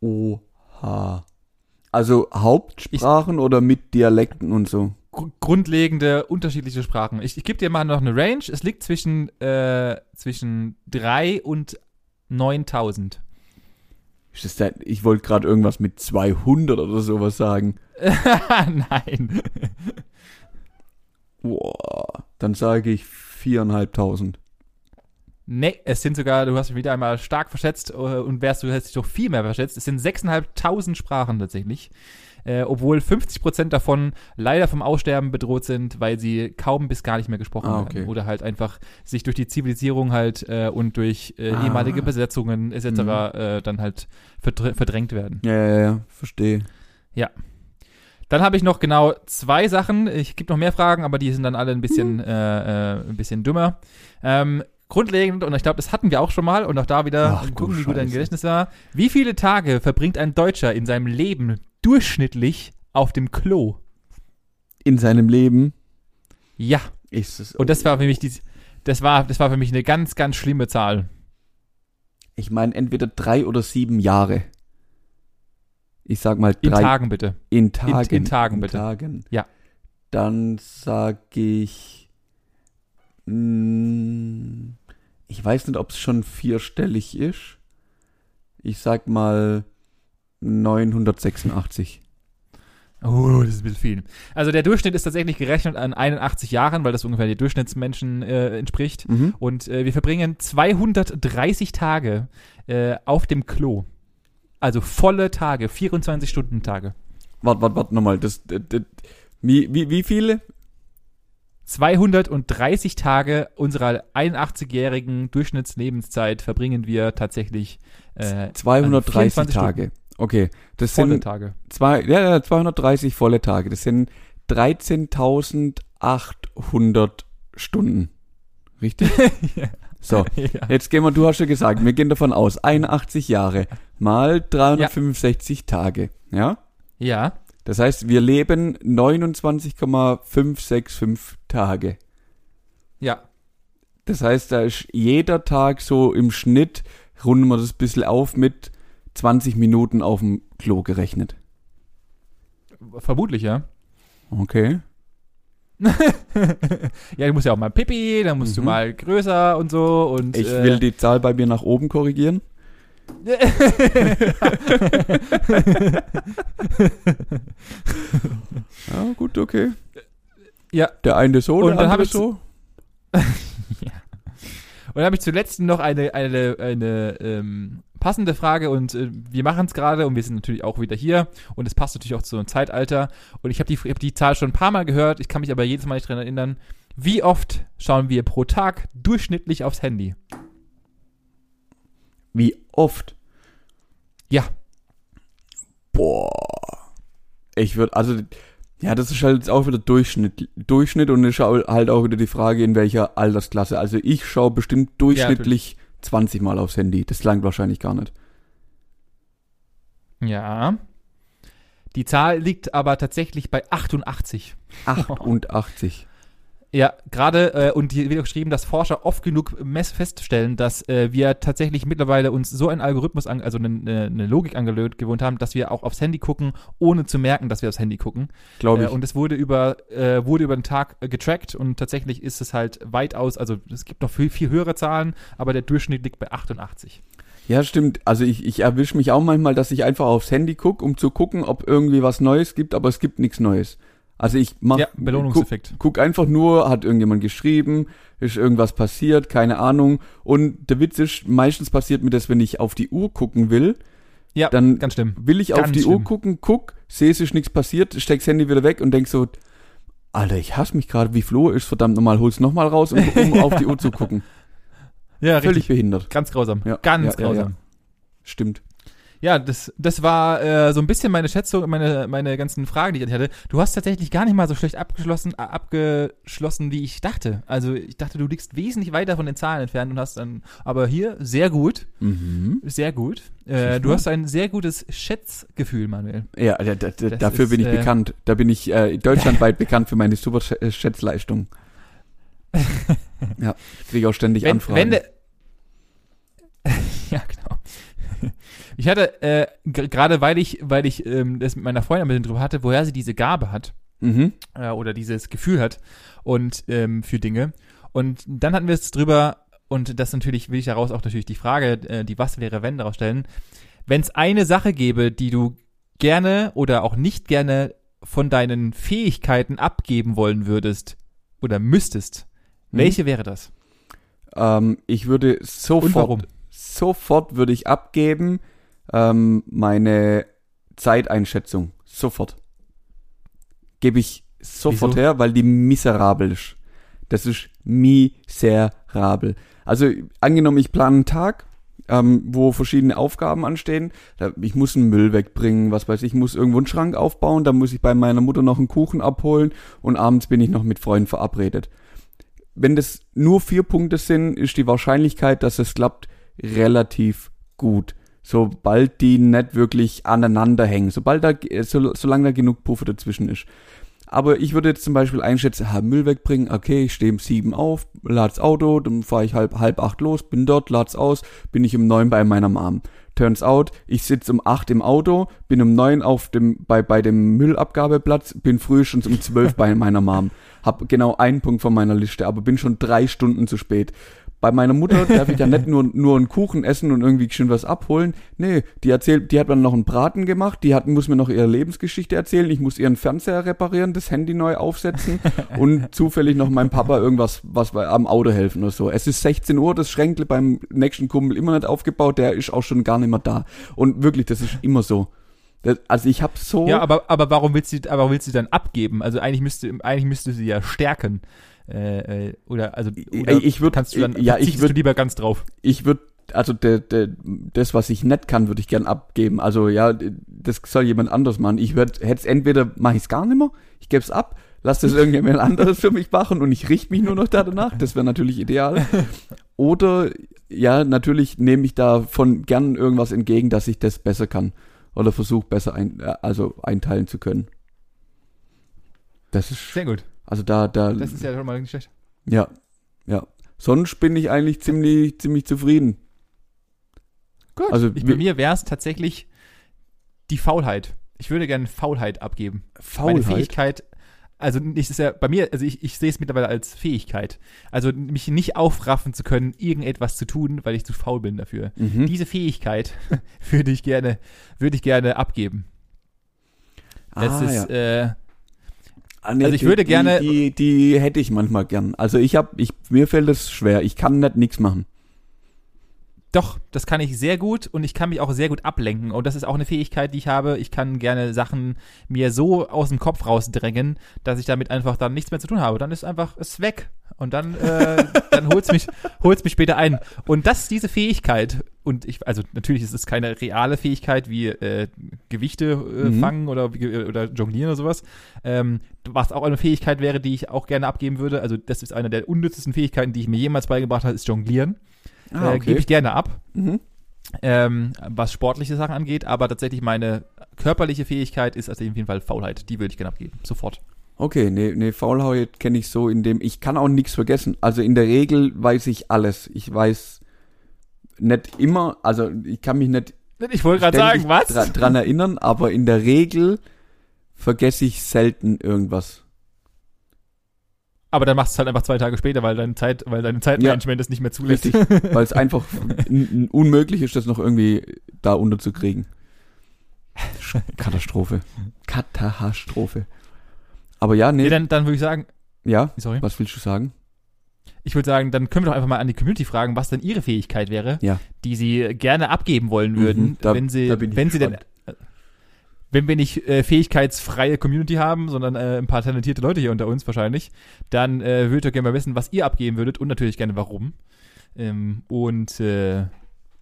Oha. Also Hauptsprachen oder mit Dialekten und so? Gr grundlegende, unterschiedliche Sprachen. Ich, ich gebe dir mal noch eine Range. Es liegt zwischen, äh, zwischen 3 und 9000. Ist das da, ich wollte gerade irgendwas mit 200 oder sowas sagen. Nein. Boah. Dann sage ich viereinhalbtausend. Nee, es sind sogar, du hast mich wieder einmal stark verschätzt äh, und wärst du hättest dich doch viel mehr verschätzt. Es sind 6.500 Sprachen tatsächlich. Äh, obwohl 50% davon leider vom Aussterben bedroht sind, weil sie kaum bis gar nicht mehr gesprochen Ah, okay. werden. Oder halt einfach sich durch die Zivilisierung halt äh, und durch äh, Ah. ehemalige Besetzungen etc. Mhm. Äh, dann halt verdr verdrängt werden. Ja, ja, ja, verstehe. Dann habe ich noch genau zwei Sachen. Ich gibt noch mehr Fragen, aber die sind dann alle ein bisschen, äh, äh, ein bisschen dümmer. Ähm, grundlegend, und ich glaube, das hatten wir auch schon mal, und auch da wieder Ach, gucken, wie gut dein. Gedächtnis war. Wie viele Tage verbringt ein Deutscher in seinem Leben durchschnittlich auf dem Klo? In seinem Leben Ja, es. und das war für mich die, Das war, das war für mich eine ganz, ganz schlimme Zahl. Ich meine entweder drei oder sieben Jahre. Ich sag mal In drei. Tagen bitte. In Tagen. In- in Tagen, in bitte. Tagen. Ja. Dann sag ich. Mm, Ich weiß nicht, ob es schon vierstellig ist. Ich sag mal 986. Oh, das ist ein bisschen viel. Also der Durchschnitt ist tatsächlich gerechnet an 81 Jahren, weil das ungefähr die Durchschnittsmenschen äh, entspricht. Mhm. Und äh, wir verbringen 230 Tage äh, auf dem Klo. Also volle Tage, 24 Stunden Tage. Warte, warte, warte nochmal. Das, das, das, wie, wie, wie viele? 230 Tage unserer 81-jährigen Durchschnittslebenszeit verbringen wir tatsächlich äh, 230 24 Tage. Okay, das volle sind Tage. zwei, ja, ja, 230 volle Tage. Das sind 13.800 Stunden. Richtig? Ja. So, ja. jetzt gehen wir, du hast ja gesagt, wir gehen davon aus, 81 Jahre mal 365 Tage. Ja? ja, Das heißt, wir leben 29,565 Tage. ja. Das heißt, da ist jeder Tag so im Schnitt, runden wir das ein bisschen auf, mit 20 Minuten auf dem Klo gerechnet. Vermutlich, ja. Okay. ja, du musst ja auch mal Pipi, dann musst du Mhm. mal größer und so und Ich äh, will die Zahl bei mir nach oben korrigieren. Ja, gut, okay. Ja. Der eine so, Und der dann hab andere so. Und dann habe ich zuletzt noch eine, eine, eine ähm, passende Frage und äh, wir machen es gerade und wir sind natürlich auch wieder hier und es passt natürlich auch zu einem Zeitalter. Und ich habe die, hab die Zahl schon ein paar Mal gehört, ich kann mich aber jedes Mal nicht dran erinnern. Wie oft schauen wir pro Tag durchschnittlich aufs Handy? Wie oft? Ja. Boah. Ich würde, also, ja, das ist halt jetzt auch wieder Durchschnitt, Durchschnitt und ist au- halt auch wieder die Frage, in welcher Altersklasse. Also ich schaue bestimmt durchschnittlich 20 Mal aufs Handy. Das langt wahrscheinlich gar nicht. Ja. Die Zahl liegt aber tatsächlich bei 88. 88. Ja, gerade, äh, und hier wird auch geschrieben, dass Forscher oft genug mess feststellen, dass äh, wir tatsächlich mittlerweile uns so einen Algorithmus, an, also eine, eine, eine Logik angelöt gewohnt haben, dass wir auch aufs Handy gucken, ohne zu merken, dass wir aufs Handy gucken. Glaube Äh, ich. und es wurde über, äh, wurde über den Tag äh, getrackt und tatsächlich ist es halt weitaus, also es gibt noch viel, viel höhere Zahlen, aber der Durchschnitt liegt bei 88. Ja, stimmt. Also ich, ich erwische mich auch manchmal, dass ich einfach aufs Handy gucke, um zu gucken, ob irgendwie was Neues gibt, aber es gibt nichts Neues. Also ich mach, ja, guck, Belohnungseffekt. guck einfach nur, hat irgendjemand geschrieben, ist irgendwas passiert, keine Ahnung. Und der Witz ist, meistens passiert mir das, wenn ich auf die Uhr gucken will, Ja, dann ganz schlimm. will ich auf Ganz die Uhr schlimm. gucken, guck, sehe, es ist nichts passiert, steck das Handy wieder weg und denk so, Alter, ich hasse mich gerade, wie Flo ist, verdammt nochmal, hol's nochmal raus, um, um auf die Uhr zu gucken. Ja, Völlig richtig. behindert. Ganz grausam. Ja, ganz ja, ja, grausam. Stimmt. Ja, das, das war äh, so ein bisschen meine Schätzung, meine, meine ganzen Fragen, die ich hatte. Du hast tatsächlich gar nicht mal so schlecht abgeschlossen, äh, abgeschlossen, wie ich dachte. Also ich dachte, du liegst wesentlich weiter von den Zahlen entfernt und hast dann, aber hier sehr gut, Mhm. sehr gut. Äh, du hast ein sehr gutes Schätzgefühl, Manuel. Ja, da, da, dafür ist, bin ich äh, bekannt. Da bin ich äh, deutschlandweit bekannt für meine super äh, Schätzleistung. ja, kriege auch ständig Wenn, Anfragen. wenn der, ja, genau. Ich hatte, äh, gerade weil ich, weil ich ähm, das mit meiner Freundin ein bisschen drüber hatte, woher sie diese Gabe hat, mhm. äh, oder dieses Gefühl hat und ähm, für Dinge. Und dann hatten wir es drüber, und das natürlich will ich daraus auch natürlich die Frage, äh, die was wäre wenn daraus stellen. Wenn es eine Sache gäbe, die du gerne oder auch nicht gerne von deinen Fähigkeiten abgeben wollen würdest oder müsstest, Mhm. welche wäre das? Ähm, ich würde sofort, sofort würde ich abgeben ähm, meine Zeiteinschätzung. Sofort. Gebe ich sofort Wieso? her, weil die miserabel ist. Das ist miserabel. Also angenommen, ich plane einen Tag, ähm, wo verschiedene Aufgaben anstehen. Ich muss einen Müll wegbringen, was weiß ich, ich muss irgendwo einen Schrank aufbauen, dann muss ich bei meiner Mutter noch einen Kuchen abholen und abends bin ich noch mit Freunden verabredet. Wenn das nur vier Punkte sind, ist die Wahrscheinlichkeit, dass es klappt, relativ gut. Sobald die nicht wirklich aneinander hängen, sobald da, so, solange da genug Puffer dazwischen ist. aber ich würde jetzt zum Beispiel einschätzen, ha, Müll wegbringen, okay, ich stehe um sieben auf, lad's Auto, dann fahre ich halb, halb acht los, bin dort, lad's aus, bin ich um neun bei meiner Mom. Turns out, ich sitze um acht im Auto, bin um neun auf dem, bei, bei dem Müllabgabeplatz, bin früh schon um zwölf bei meiner Mom. Hab genau einen Punkt von meiner Liste, aber bin schon drei Stunden zu spät. Bei meiner Mutter darf ich ja nicht nur, nur einen Kuchen essen und irgendwie schön was abholen. Nee, die erzählt, die hat dann noch einen Braten gemacht, die hat, muss mir noch ihre Lebensgeschichte erzählen, ich muss ihren Fernseher reparieren, das Handy neu aufsetzen und zufällig noch meinem Papa irgendwas, was bei, am Auto helfen oder so. Es ist 16 Uhr, das Schränkle beim nächsten Kumpel immer nicht aufgebaut, der ist auch schon gar nicht mehr da. Und wirklich, das ist immer so. Das, also ich habe so. Ja, aber, aber warum willst du, aber warum willst du dann abgeben? Also eigentlich müsste, eigentlich müsste sie ja stärken. Äh, äh, oder also oder ich würd, kannst du dann ja, ich würd, du lieber ganz drauf. Ich würde also de, de, das, was ich nicht kann, würde ich gern abgeben. Also ja, das soll jemand anders machen. Ich würde hätte entweder mache ich es gar nicht mehr, ich gebe es ab, lass das irgendjemand anderes für mich machen und ich richte mich nur noch da danach. Das wäre natürlich ideal. Oder ja, natürlich nehme ich davon gern irgendwas entgegen, dass ich das besser kann oder versuche besser ein, also einteilen zu können. Das ist sehr gut. Also da, da. Das ist ja schon mal nicht schlecht. Ja, ja. Sonst bin ich eigentlich ziemlich, ziemlich zufrieden. Gut. Also ich, bei mir wäre es tatsächlich die Faulheit. Ich würde gerne Faulheit abgeben. Faulheit. Meine Fähigkeit, also nicht ist ja bei mir, also ich, ich sehe es mittlerweile als Fähigkeit. Also mich nicht aufraffen zu können, irgendetwas zu tun, weil ich zu faul bin dafür. Mhm. Diese Fähigkeit würde ich gerne, würde ich gerne abgeben. Das ah, ist, ja. äh, Ah, nee, also ich würde die, gerne. Die, die, die hätte ich manchmal gern. Also ich habe, ich, mir fällt es schwer. Ich kann nicht nichts machen. Doch, das kann ich sehr gut und ich kann mich auch sehr gut ablenken. Und das ist auch eine Fähigkeit, die ich habe. Ich kann gerne Sachen mir so aus dem Kopf rausdrängen, dass ich damit einfach dann nichts mehr zu tun habe. Dann ist einfach es weg. Und dann, äh, dann holt's mich, holt's mich später ein. Und das, diese Fähigkeit, und ich, also natürlich ist es keine reale Fähigkeit wie äh, Gewichte äh, mhm. fangen oder, oder jonglieren oder sowas, ähm, was auch eine Fähigkeit wäre, die ich auch gerne abgeben würde. Also das ist eine der unnützesten Fähigkeiten, die ich mir jemals beigebracht habe, ist Jonglieren. Ah, okay. äh, Gebe ich gerne ab. Mhm. Ähm, was sportliche Sachen angeht, aber tatsächlich meine körperliche Fähigkeit ist also auf jeden Fall Faulheit. Die würde ich gerne abgeben. Sofort. Okay, nee, nee, Faulheit kenne ich so, in dem ich kann auch nichts vergessen. Also in der Regel weiß ich alles. Ich weiß nicht immer, also ich kann mich nicht ich wollte gerade sagen, was? Dran, dran erinnern, aber in der Regel vergesse ich selten irgendwas. Aber dann machst du es halt einfach zwei Tage später, weil deine Zeit, weil deine Zeitmanagement ja, es nicht mehr zulässt. weil es einfach unmöglich ist, das noch irgendwie da unterzukriegen. Katastrophe. Katastrophe. Aber ja, nee. nee dann, dann würde ich sagen. Ja, sorry. Was willst du sagen? Ich würde sagen, dann können wir doch einfach mal an die Community fragen, was denn ihre Fähigkeit wäre, ja. die sie gerne abgeben wollen würden, mhm, da, wenn sie, wenn sie denn wenn wir nicht äh, fähigkeitsfreie Community haben, sondern äh, ein paar talentierte Leute hier unter uns wahrscheinlich, dann äh, würdet ihr gerne mal wissen, was ihr abgeben würdet und natürlich gerne warum. Ähm, und äh,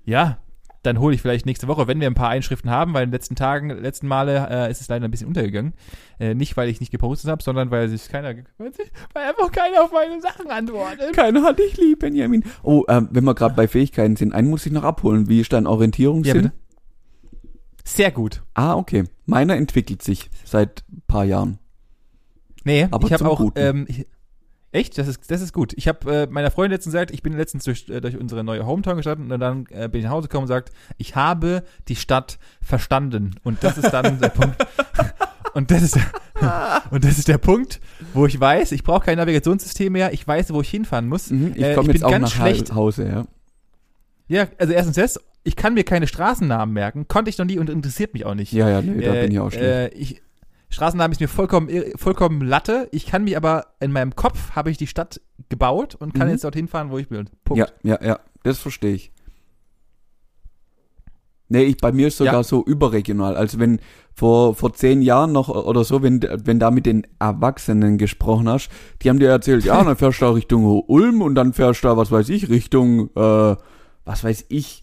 ja, dann hole ich vielleicht nächste Woche, wenn wir ein paar Einschriften haben, weil in den letzten Tagen, letzten Male äh, ist es leider ein bisschen untergegangen. Äh, nicht, weil ich nicht gepostet habe, sondern weil sich keiner, weil, sich, weil einfach keiner auf meine Sachen antwortet. Keiner hat dich lieb, Benjamin. Oh, äh, wenn wir gerade bei Fähigkeiten sind, einen muss ich noch abholen. Wie ist dein Orientierungssinn? Ja, bitte. Sehr gut. Ah, okay. Meiner entwickelt sich seit paar Jahren. Nee, Aber ich habe auch, ähm, ich, echt? Das ist, das ist gut. Ich habe äh, meiner Freundin letztens gesagt, ich bin letztens durch, äh, durch unsere neue Hometown gestartet und dann äh, bin ich nach Hause gekommen und sagt, ich habe die Stadt verstanden. Und das ist dann der Punkt. Und das ist der, und das ist der Punkt, wo ich weiß, ich brauche kein Navigationssystem mehr, ich weiß, wo ich hinfahren muss. Mhm, ich komme äh, jetzt auch nach schlecht. Hause, ja. Ja, also erstens das ich kann mir keine Straßennamen merken, konnte ich noch nie und interessiert mich auch nicht. Ja, ja, nee, da bin ich auch schlecht. Äh, ich, Straßennamen ist mir vollkommen, vollkommen Latte. Ich kann mich aber, in meinem Kopf habe ich die Stadt gebaut und kann mhm. jetzt dorthin fahren, wo ich will. Punkt. Ja, ja, ja, das verstehe ich. Nee, ich, bei mir ist sogar ja. so überregional. Also wenn vor, vor zehn Jahren noch oder so, wenn, wenn da mit den Erwachsenen gesprochen hast, die haben dir erzählt, ja, dann fährst du da Richtung Ulm und dann fährst du da, was weiß ich, Richtung, äh, was weiß ich,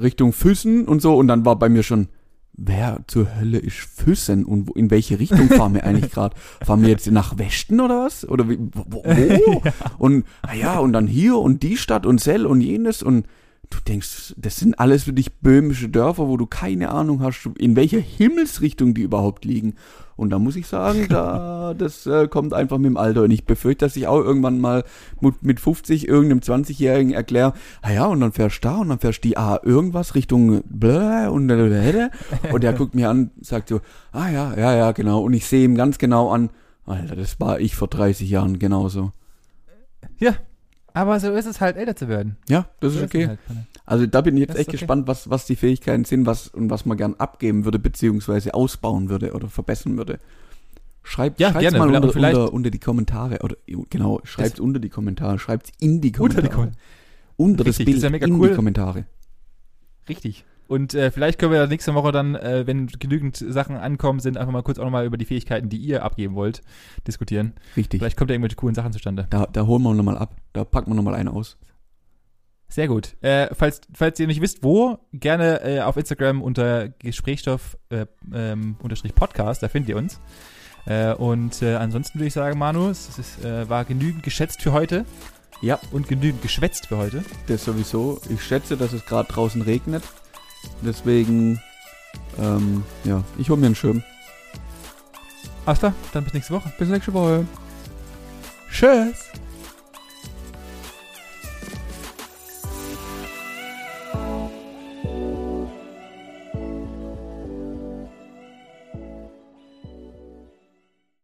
Richtung Füssen und so und dann war bei mir schon, wer zur Hölle ist Füssen und in welche Richtung fahren wir eigentlich gerade? Fahren wir jetzt nach Westen oder was? Oder wie, wo? wo? ja. Und naja, und dann hier und die Stadt und Sell und jenes und du denkst, das sind alles für dich böhmische Dörfer, wo du keine Ahnung hast, in welcher Himmelsrichtung die überhaupt liegen. Und da muss ich sagen, da, das äh, kommt einfach mit dem Alter. Und ich befürchte, dass ich auch irgendwann mal mit, mit 50 irgendeinem 20-Jährigen erkläre, ah ja, und dann fährst du da und dann fährst du die A irgendwas Richtung blä und und der guckt mir an, sagt so, ah ja, ja, ja, genau. Und ich sehe ihm ganz genau an, Alter, das war ich vor 30 Jahren genauso. Ja, aber so ist es halt, älter zu werden. Ja, das So ist okay. es halt. Also da bin ich jetzt Das echt okay. gespannt, was, was die Fähigkeiten sind, was und was man gern abgeben würde, beziehungsweise ausbauen würde oder verbessern würde. Schreibt Ja, schreibt's gerne. mal unter, unter, unter die Kommentare oder genau, schreibt unter die Kommentare, schreibt in die Unter Kommentare. die Kom unter das Richtig, das Bild ist ja mega in cool. die Kommentare. Richtig. Und äh, vielleicht können wir ja nächste Woche dann, äh, wenn genügend Sachen ankommen sind, einfach mal kurz auch nochmal über die Fähigkeiten, die ihr abgeben wollt, diskutieren. Richtig. Vielleicht kommt ja irgendwelche coolen Sachen zustande. Da, da holen wir nochmal ab. Da packen wir nochmal einen aus. Sehr gut. Äh, falls, falls ihr nicht wisst, wo, gerne äh, auf Instagram unter Gesprächsstoff äh, ähm, unterstrich Podcast, da findet ihr uns. Äh, und äh, ansonsten würde ich sagen, Manu, es ist, äh, war genügend geschätzt für heute Ja, und genügend geschwätzt für heute. das sowieso. Ich schätze, dass es gerade draußen regnet. Deswegen, ähm, ja, ich hole mir einen Schirm. Alles klar, dann bis nächste Woche. Bis nächste Woche. Tschüss.